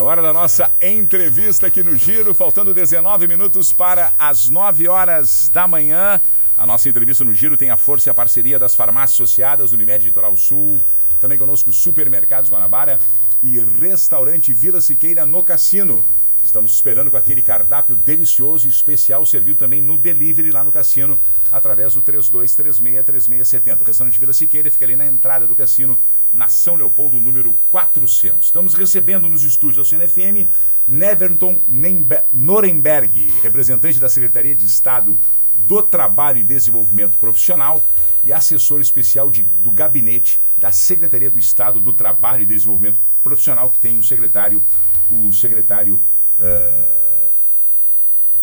Hora da nossa entrevista aqui no Giro, faltando 19 minutos para as 9 horas da manhã. A nossa entrevista no Giro tem a força e a parceria das farmácias associadas, Unimed Litoral Sul, também conosco Supermercados Guanabara e Restaurante Vila Siqueira no Cassino. Estamos esperando com aquele cardápio delicioso e especial servido também no delivery lá no cassino, através do 32363670. O restaurante Vila Siqueira fica ali na entrada do cassino, na São Leopoldo, número 400. Estamos recebendo nos estúdios da CNFM Neverton Norenberg, representante da Secretaria de Estado do Trabalho e Desenvolvimento Profissional e assessor especial de, do gabinete da Secretaria do Estado do Trabalho e Desenvolvimento Profissional, que tem o secretário, o secretário uh,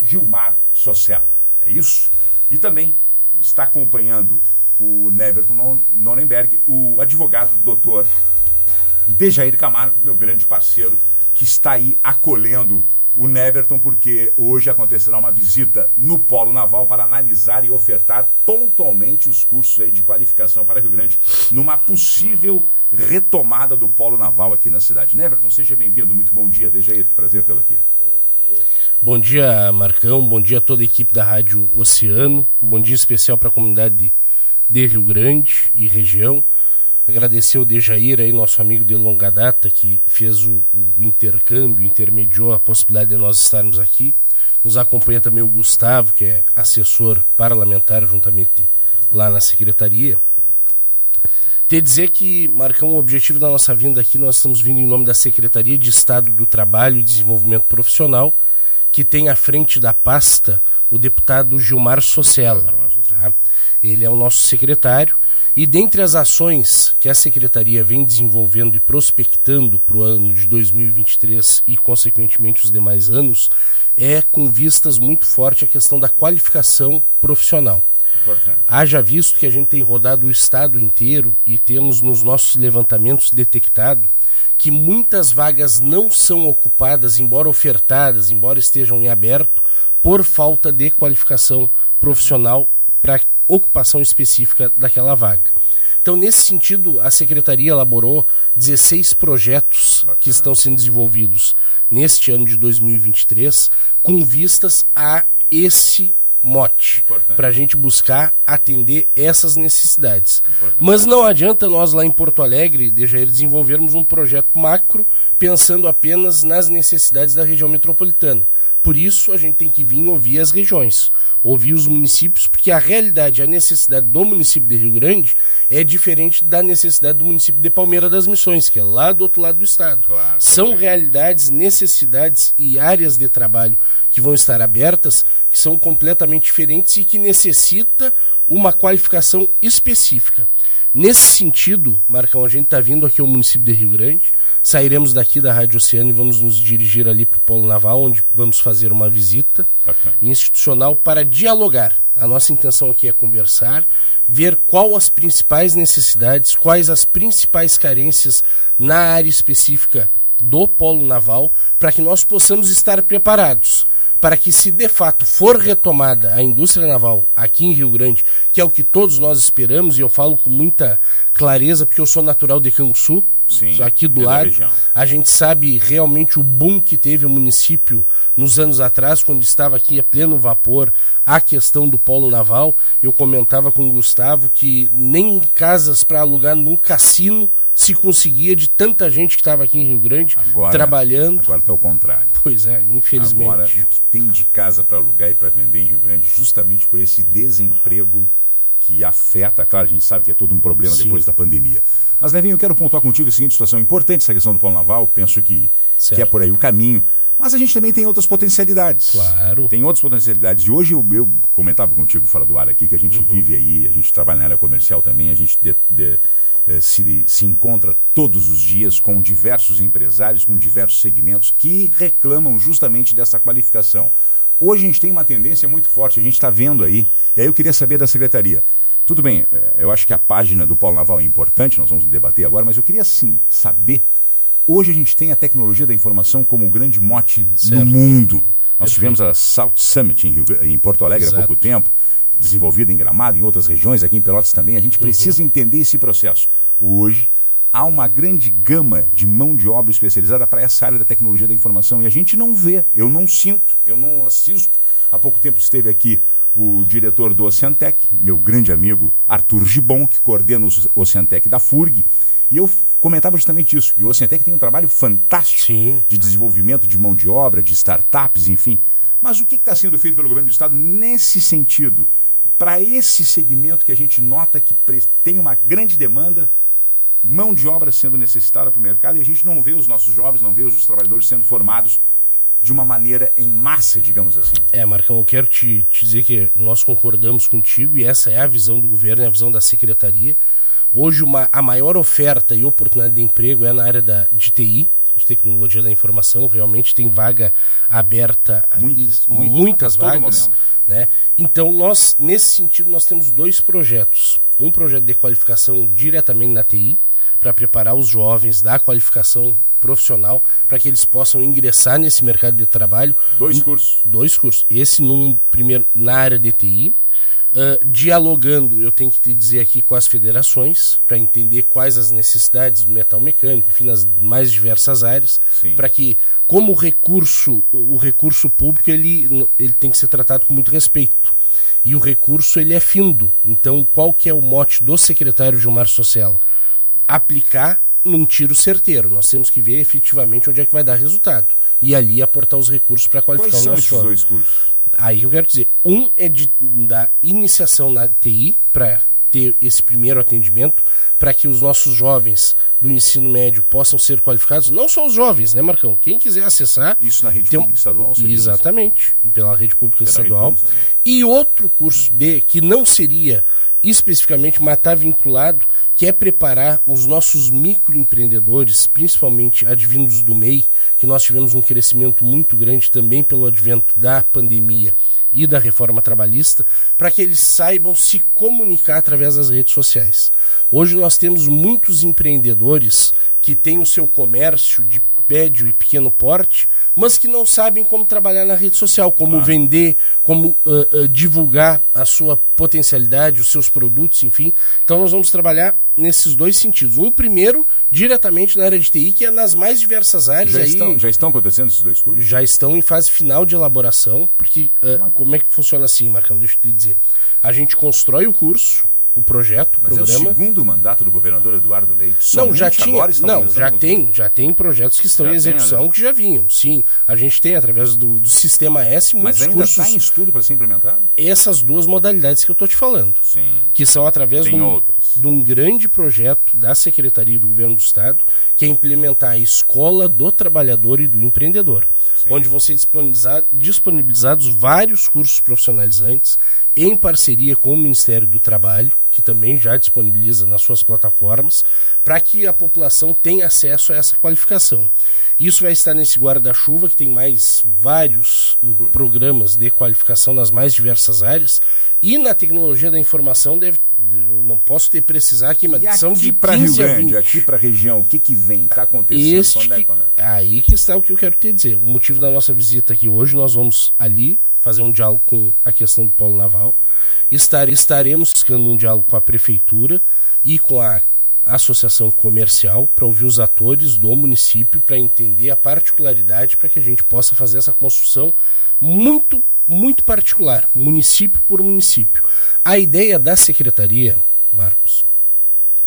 Gilmar Socella. É isso? E também está acompanhando o Neverton Nonenberg, o advogado doutor Dejair Camargo, meu grande parceiro, que está aí acolhendo o Neverton, porque hoje acontecerá uma visita no Polo Naval para analisar e ofertar pontualmente os cursos aí de qualificação para Rio Grande numa possível retomada do Polo Naval aqui na cidade. Neverton, seja bem-vindo, muito bom dia, Dejair, que prazer tê-lo aqui. Bom dia, Marcão, bom dia a toda a equipe da Rádio Oceano, bom dia especial para a comunidade de Rio Grande e região. Agradecer o Dejair aí, nosso amigo de longa data, que fez o, o intercâmbio, intermediou a possibilidade de nós estarmos aqui. Nos acompanha também o Gustavo, que é assessor parlamentar juntamente lá na secretaria. Te dizer que, Marcão, o objetivo da nossa vinda aqui, nós estamos vindo em nome da Secretaria de Estado do Trabalho e Desenvolvimento Profissional, que tem à frente da pasta o deputado Gilmar Socella. Tá? Ele é o nosso secretário e dentre as ações que a Secretaria vem desenvolvendo e prospectando para o ano de 2023 e, consequentemente, os demais anos, é com vistas muito forte a questão da qualificação profissional. Importante. Haja visto que a gente tem rodado o estado inteiro e temos nos nossos levantamentos detectado que muitas vagas não são ocupadas, embora ofertadas, embora estejam em aberto, por falta de qualificação profissional para ocupação específica daquela vaga. Então, nesse sentido, a secretaria elaborou 16 projetos Bacana. que estão sendo desenvolvidos neste ano de 2023, com vistas a esse mote, para a gente buscar atender essas necessidades. Importante. Mas não adianta nós lá em Porto Alegre, desde aí, desenvolvermos um projeto macro pensando apenas nas necessidades da região metropolitana. Por isso, a gente tem que vir ouvir as regiões, ouvir os municípios, porque a realidade, a necessidade do município de Rio Grande é diferente da necessidade do município de Palmeira das Missões, que é lá do outro lado do estado. Claro, são realidades, necessidades e áreas de trabalho que vão estar abertas, que são completamente diferentes e que necessita uma qualificação específica. Nesse sentido, Marcão, a gente está vindo aqui ao município de Rio Grande, sairemos daqui da Rádio Oceano e vamos nos dirigir ali para o Polo Naval, onde vamos fazer uma visita Bacana. institucional para dialogar. A nossa intenção aqui é conversar, ver qual as principais necessidades, quais as principais carências na área específica do Polo Naval, para que nós possamos estar preparados para que, se de fato for retomada a indústria naval aqui em Rio Grande, que é o que todos nós esperamos, e eu falo com muita clareza, porque eu sou natural de Canguçu, Sim, aqui do é lado. A gente sabe realmente o boom que teve o município nos anos atrás, quando estava aqui a pleno vapor a questão do polo naval. Eu comentava com o Gustavo que nem casas para alugar no cassino se conseguia de tanta gente que estava aqui em Rio Grande agora, trabalhando. Agora está ao contrário. Pois é, infelizmente. Agora, o que tem de casa para alugar e para vender em Rio Grande, justamente por esse desemprego que afeta, claro, a gente sabe que é todo um problema Sim. depois da pandemia. Mas, Levinho, eu quero pontuar contigo a seguinte situação. Importante essa questão do polo naval, penso que, que é por aí o caminho. Mas a gente também tem outras potencialidades. Claro. Tem outras potencialidades. E hoje eu, eu comentava contigo fora do ar aqui que a gente uhum. vive aí, a gente trabalha na área comercial também, a gente de, de, eh, se, se encontra todos os dias com diversos empresários, com diversos segmentos que reclamam justamente dessa qualificação. Hoje a gente tem uma tendência muito forte, a gente está vendo aí, e aí eu queria saber da secretaria. Tudo bem, eh, eu acho que a página do Polo Naval é importante, nós vamos debater agora, mas eu queria sim saber Hoje a gente tem a tecnologia da informação como um grande mote certo. no mundo. Nós tivemos a South Summit em, Rio, em Porto Alegre Exato. há pouco tempo, desenvolvida em Gramado, em outras regiões, aqui em Pelotas também. A gente uhum. precisa uhum. entender esse processo. Hoje há uma grande gama de mão de obra especializada para essa área da tecnologia da informação e a gente não vê, eu não sinto, eu não assisto. Há pouco tempo esteve aqui o diretor do Oceantec, meu grande amigo Arthur Gibon, que coordena o Oceantec da FURG, e eu comentava justamente isso. E o Oceantec tem um trabalho fantástico Sim. de desenvolvimento de mão de obra, de startups, enfim. Mas o que está sendo feito pelo governo do Estado nesse sentido? Para esse segmento que a gente nota que tem uma grande demanda, mão de obra sendo necessitada para o mercado e a gente não vê os nossos jovens, não vê os trabalhadores sendo formados de uma maneira em massa, digamos assim. É, Marcão, eu quero te, te dizer que nós concordamos contigo e essa é a visão do governo, é a visão da secretaria. Hoje, uma, a maior oferta e oportunidade de emprego é na área da, de TI, de tecnologia da informação. Realmente tem vaga aberta, muitas, muitas vagas. Né? Então, nós, nesse sentido, nós temos dois projetos. Um projeto de qualificação diretamente na TI, para preparar os jovens da qualificação profissional para que eles possam ingressar nesse mercado de trabalho. Dois cursos. Dois cursos. Esse num primeiro na área de TI Uh, dialogando, eu tenho que te dizer aqui com as federações, para entender quais as necessidades do metal mecânico, enfim, nas mais diversas áreas, para que, como recurso, o recurso público, ele, ele tem que ser tratado com muito respeito. E o recurso, ele é findo. Então, qual que é o mote do secretário Gilmar Socielo? Aplicar num tiro certeiro. Nós temos que ver efetivamente onde é que vai dar resultado. E ali aportar os recursos para qualificar Quais o nosso são esses dois cursos? Aí eu quero dizer, um é de, da iniciação na TI, para ter esse primeiro atendimento, para que os nossos jovens do ensino médio possam ser qualificados, não só os jovens, né, Marcão? Quem quiser acessar. Isso na rede pública estadual? Exatamente, pela rede pública pela estadual. Rede pública e outro curso de que não seria especificamente, está vinculado, que é preparar os nossos microempreendedores, principalmente advindos do MEI, que nós tivemos um crescimento muito grande também pelo advento da pandemia e da reforma trabalhista, para que eles saibam se comunicar através das redes sociais. Hoje nós temos muitos empreendedores que têm o seu comércio de médio e pequeno porte, mas que não sabem como trabalhar na rede social, como claro. vender, como uh, uh, divulgar a sua potencialidade, os seus produtos, enfim. Então nós vamos trabalhar nesses dois sentidos. Um primeiro, diretamente na área de TI, que é nas mais diversas áreas. Já, aí, estão, já estão acontecendo esses dois cursos? Já estão em fase final de elaboração, porque uh, como é que funciona assim, Marcão? Deixa eu te dizer. A gente constrói o curso, o projeto, o Mas programa. é o segundo mandato do governador Eduardo Leite. Não, já tinha, não, já tem, já tem projetos que estão já em execução tem, né? que já vinham. Sim, a gente tem através do, do sistema S muitos Mas ainda cursos. está em estudo para ser implementado? Essas duas modalidades que eu estou te falando. Sim. Que são através de um, de um, grande projeto da Secretaria do Governo do Estado, que é implementar a Escola do Trabalhador e do Empreendedor, Sim. onde vão ser disponibilizados vários cursos profissionalizantes em parceria com o Ministério do Trabalho, que também já disponibiliza nas suas plataformas, para que a população tenha acesso a essa qualificação. Isso vai estar nesse guarda-chuva, que tem mais vários uh, programas de qualificação nas mais diversas áreas, e na tecnologia da informação deve, eu não posso ter precisar aqui, mas e são aqui de para Rio Grande, aqui para a região, o que que vem? Está acontecendo? Este, é, é? Aí que está o que eu quero te dizer. O motivo da nossa visita aqui hoje, nós vamos ali fazer um diálogo com a questão do polo naval. estaremos buscando um diálogo com a prefeitura e com a associação comercial para ouvir os atores do município para entender a particularidade para que a gente possa fazer essa construção muito muito particular, município por município. A ideia da secretaria, Marcos,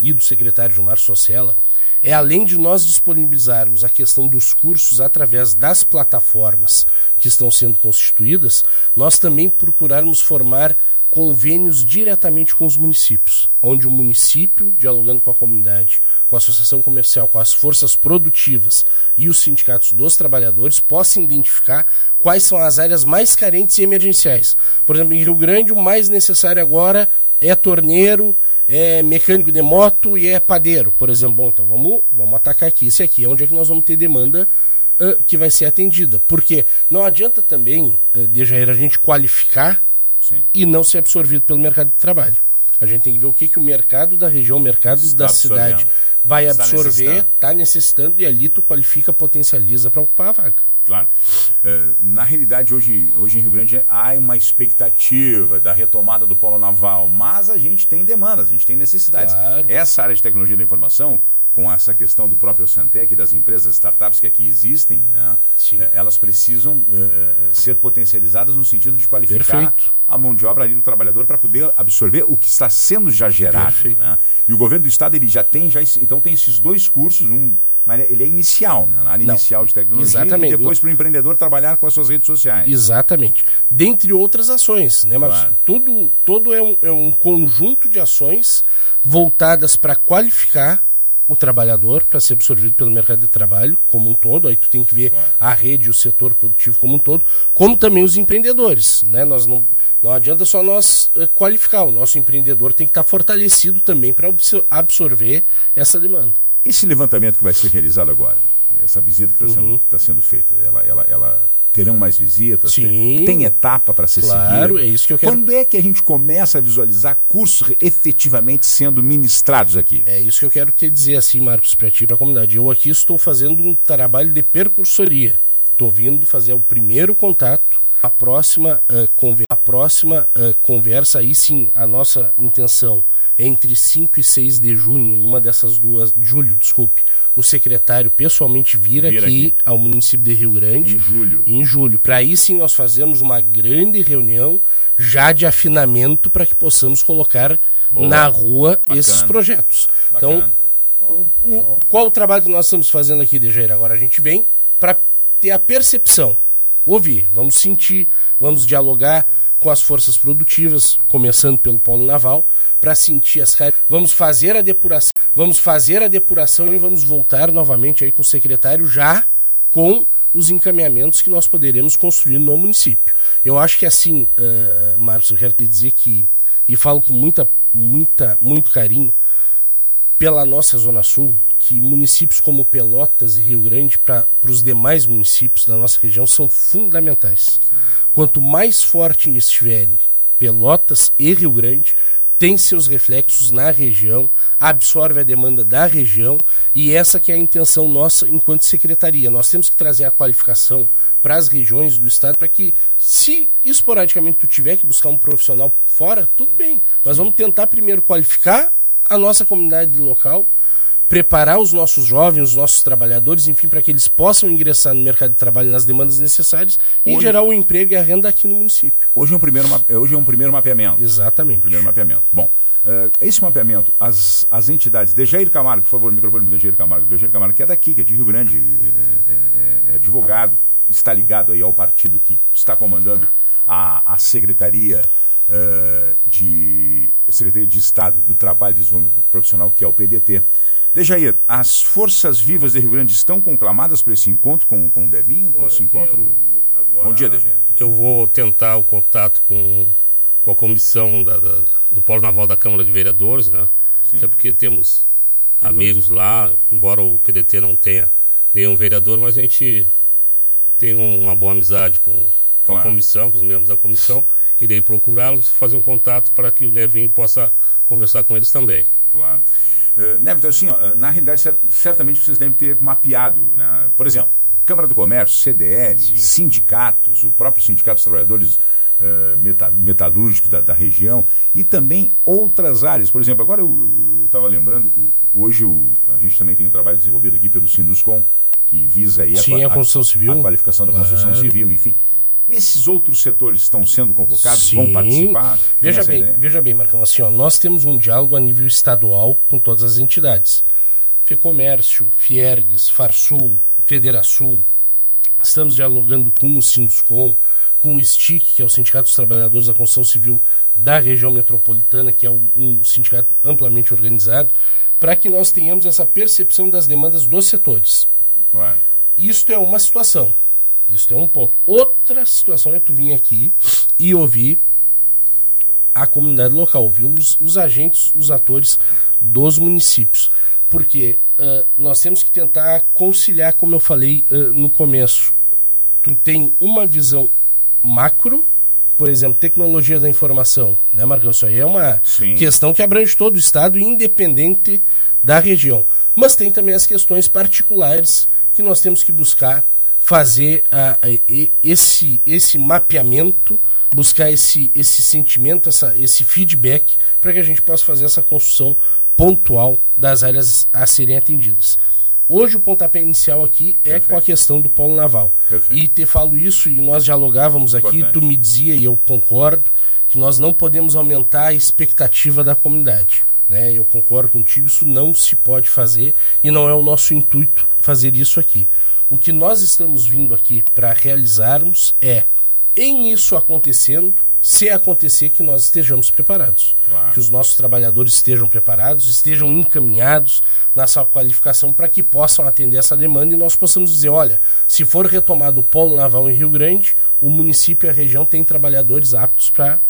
e do secretário Gilmar Socella é além de nós disponibilizarmos a questão dos cursos através das plataformas que estão sendo constituídas, nós também procurarmos formar convênios diretamente com os municípios, onde o município, dialogando com a comunidade, com a associação comercial, com as forças produtivas e os sindicatos dos trabalhadores, possam identificar quais são as áreas mais carentes e emergenciais. Por exemplo, em Rio Grande, o mais necessário agora é torneiro, é mecânico de moto e é padeiro, por exemplo. Bom, então vamos, vamos atacar aqui. Esse aqui é onde é que nós vamos ter demanda uh, que vai ser atendida. Porque não adianta também, uh, de a gente qualificar Sim. e não ser absorvido pelo mercado de trabalho. A gente tem que ver o que, que o mercado da região, o mercado Está da cidade vai absorver, está necessitando. Tá necessitando. e ali tu qualifica, potencializa para ocupar a vaga. Claro. Uh, na realidade, hoje, hoje em Rio Grande há uma expectativa da retomada do polo naval, mas a gente tem demandas, a gente tem necessidades. Claro. Essa área de tecnologia da informação com essa questão do próprio Santec, das empresas startups que aqui existem, né? Eh, elas precisam uh, ser potencializadas no sentido de qualificar Perfeito. a mão de obra ali do trabalhador para poder absorver o que está sendo já gerado. Né? E o governo do estado ele já tem, já, então tem esses dois cursos, um mas ele é inicial, né? na área Não, inicial de tecnologia exatamente. e depois para o empreendedor trabalhar com as suas redes sociais. Exatamente. Dentre outras ações, né, Marcos? Claro. Tudo, tudo é, um, é um conjunto de ações voltadas para qualificar o trabalhador para ser absorvido pelo mercado de trabalho como um todo, aí tu tem que ver claro. a rede o setor produtivo como um todo, como também os empreendedores, né? Nós não, não adianta só nós eh, qualificar, o nosso empreendedor tem que estar fortalecido também para absorver essa demanda. Esse levantamento que vai ser realizado agora, essa visita que está uhum. sendo, tá sendo feita, ela, ela, ela terão mais visitas? Sim. Tem, tem etapa para ser claro, seguida? Claro, é isso que eu quero. Quando é que a gente começa a visualizar cursos efetivamente sendo ministrados aqui? É isso que eu quero te dizer assim, Marcos, para ti para a comunidade. Eu aqui estou fazendo um trabalho de percursoria. Estou vindo fazer o primeiro contato. A próxima, uh, conver a próxima uh, conversa, aí sim, a nossa intenção entre 5 e 6 de junho, numa dessas duas, julho, desculpe, o secretário pessoalmente vir, vir aqui, aqui, ao município de Rio Grande. Em julho. Em julho. Para aí sim nós fazemos uma grande reunião já de afinamento para que possamos colocar Boa. na rua Bacana. esses projetos. Bacana. Então, o, o, qual o trabalho que nós estamos fazendo aqui, Dejair? Agora a gente vem para ter a percepção, ouvir, vamos sentir, vamos dialogar com as forças produtivas, começando pelo polo naval, para sentir as caras. Vamos fazer a depuração, vamos fazer a depuração e vamos voltar novamente aí com o secretário já com os encaminhamentos que nós poderemos construir no município. Eu acho que assim, uh, Marcos, eu quero te dizer que e falo com muita, muita, muito carinho pela nossa zona sul, que municípios como Pelotas e Rio Grande para os demais municípios da nossa região são fundamentais. Sim. Quanto mais forte estiverem Pelotas e Rio Grande, tem seus reflexos na região, absorve a demanda da região e essa que é a intenção nossa enquanto secretaria. Nós temos que trazer a qualificação para as regiões do estado para que, se esporadicamente tu tiver que buscar um profissional fora, tudo bem. Mas vamos tentar primeiro qualificar a nossa comunidade local preparar os nossos jovens, os nossos trabalhadores, enfim, para que eles possam ingressar no mercado de trabalho nas demandas necessárias hoje, e gerar o emprego e a renda aqui no município. Hoje é um primeiro, hoje é um primeiro mapeamento. Exatamente. Um primeiro mapeamento. Bom, uh, esse mapeamento, as, as entidades, Dejair Camargo, por favor, o microfone do Dejair Camargo. Dejair Camargo, que é daqui, que é de Rio Grande, é, é, é advogado, está ligado aí ao partido que está comandando a, a secretaria uh, de Secretaria de Estado do Trabalho e Desenvolvimento Profissional, que é o PDT. Dejair, as forças vivas de Rio Grande estão conclamadas para esse encontro com, com o Devinho? Olha, esse encontro? Bom dia, Dejair. Eu vou tentar o contato com, com a comissão da, da, do Polo Naval da Câmara de Vereadores, né? Sim. Até porque temos amigos lá, embora o PDT não tenha nenhum vereador, mas a gente tem uma boa amizade com, com claro. a comissão, com os membros da comissão. Irei procurá-los, fazer um contato para que o Nevinho possa conversar com eles também. Claro. Uh, então, assim, ó, na realidade, certamente vocês devem ter mapeado, né? por exemplo, Câmara do Comércio, CDL, Sim. sindicatos, o próprio Sindicato dos Trabalhadores uh, metal, Metalúrgicos da, da, região e também outras áreas. Por exemplo, agora eu estava lembrando, hoje o, a gente também tem um trabalho desenvolvido aqui pelo Sinduscom, que visa aí Sim, a, a, construção civil. a qualificação da construção claro. civil, enfim. Esses outros setores estão sendo convocados, Sim. vão participar? Veja bem, ideia? veja bem, Marcão, assim, ó, nós temos um diálogo a nível estadual com todas as entidades. FEComércio, Fiergues, Farsul, Federação. Estamos dialogando com o Sinduscom, com o STIC, que é o Sindicato dos Trabalhadores da Construção Civil da região metropolitana, que é um, um sindicato amplamente organizado, para que nós tenhamos essa percepção das demandas dos setores. Ué. Isto é uma situação. Isso é um ponto. Outra situação é tu vir aqui e ouvir a comunidade local, ouvir os, os agentes, os atores dos municípios. Porque uh, nós temos que tentar conciliar, como eu falei uh, no começo. Tu tem uma visão macro, por exemplo, tecnologia da informação, né, Marcão? Isso aí é uma Sim. questão que abrange todo o estado, independente da região. Mas tem também as questões particulares que nós temos que buscar fazer a, esse, esse mapeamento, buscar esse, esse sentimento, essa, esse feedback, para que a gente possa fazer essa construção pontual das áreas a serem atendidas. Hoje o pontapé inicial aqui é Perfeito. com a questão do polo naval. Perfeito. E te falo isso, e nós dialogávamos aqui, Importante. tu me dizia, e eu concordo, que nós não podemos aumentar a expectativa da comunidade. Né? Eu concordo contigo, isso não se pode fazer e não é o nosso intuito fazer isso aqui. O que nós estamos vindo aqui para realizarmos é, em isso acontecendo, se acontecer que nós estejamos preparados. Claro. Que os nossos trabalhadores estejam preparados, estejam encaminhados na sua qualificação para que possam atender essa demanda e nós possamos dizer, olha, se for retomado o polo naval em Rio Grande, o município e a região têm trabalhadores aptos para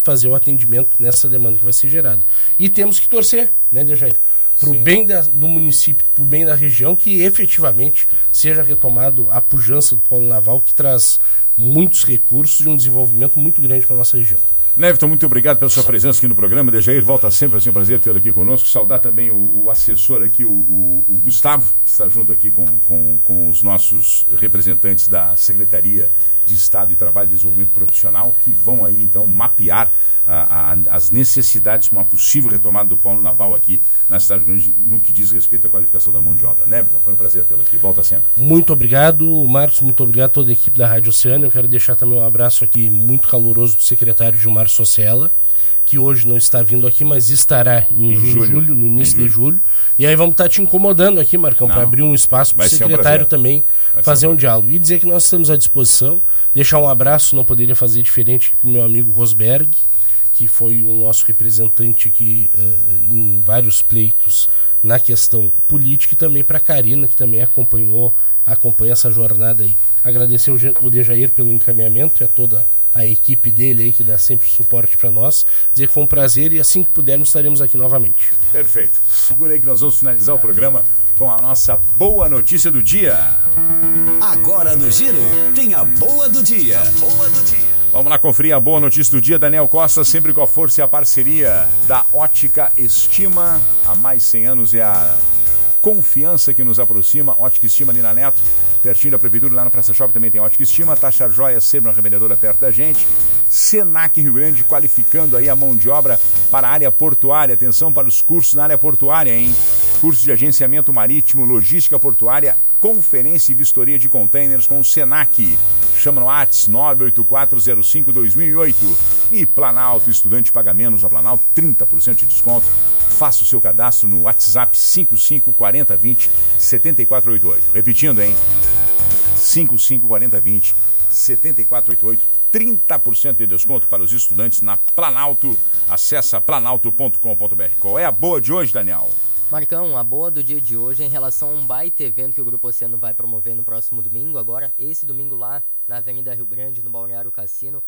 fazer o atendimento nessa demanda que vai ser gerada. E temos que torcer, né, Dejair? Para o bem da, do município, para o bem da região, que efetivamente seja retomado a pujança do polo naval, que traz muitos recursos e um desenvolvimento muito grande para a nossa região. Neverton, muito obrigado pela sua presença aqui no programa. Dejair, volta sempre, assim, um prazer tê-lo aqui conosco. Saudar também o, o assessor aqui, o, o, o, Gustavo, que está junto aqui com, com, com os nossos representantes da Secretaria de Estado e Trabalho e Desenvolvimento Profissional, que vão aí então mapear a, a, as necessidades para uma possível retomada do polo naval aqui na cidade grande no que diz respeito à qualificação da mão de obra. Né, Everton? Foi um prazer tê-lo aqui. Volta sempre. Muito obrigado, Marcos. Muito obrigado a toda a equipe da Rádio Oceano. Eu quero deixar também um abraço aqui muito caloroso do secretário Gilmar Sociela que hoje não está vindo aqui, mas estará em, em julho, julho, no início de julho. E aí vamos estar te incomodando aqui, Marcão, para abrir um espaço para o secretário um também Vai fazer um diálogo. E dizer que nós estamos à disposição. Deixar um abraço, não poderia fazer diferente para o meu amigo Rosberg, que foi o nosso representante aqui uh, em vários pleitos na questão política, e também para a Karina, que também acompanhou, acompanha essa jornada aí. Agradecer o Dejair pelo encaminhamento e a toda a equipe dele aí, que dá sempre suporte para nós. Dizer que foi um prazer e assim que pudermos estaremos aqui novamente. Perfeito. Segura aí que nós vamos finalizar o programa com a nossa boa notícia do dia. Agora no Giro, tem a boa do dia. A boa do dia. Vamos lá conferir a boa notícia do dia. Daniel Costa, sempre com a força e a parceria da Ótica Estima. Há mais 100 anos é a confiança que nos aproxima. Ótica Estima ali na Neto, pertinho da Prefeitura, lá no Praça Shopping também tem Ótica Estima. Taxa Joia, sempre uma revendedora perto da gente. Senac Rio Grande qualificando aí a mão de obra para a área portuária. Atenção para os cursos na área portuária, hein? Curso de agenciamento marítimo, logística portuária, conferência e vistoria de containers com o Senac. Chama no ATS 98405-2008. E Planalto, estudante paga menos a Planalto, 30% de desconto. Faça o seu cadastro no WhatsApp 554020 7488. Repetindo, hein? 554020 7488. 30% de desconto para os estudantes na Planalto. Acesse planalto.com.br. Qual é a boa de hoje, Daniel? Marcão, a boa do dia de hoje é em relação a um baita evento que o Grupo Oceano vai promover no próximo domingo. Agora, esse domingo lá na Avenida Rio Grande, no Balneário Cassino,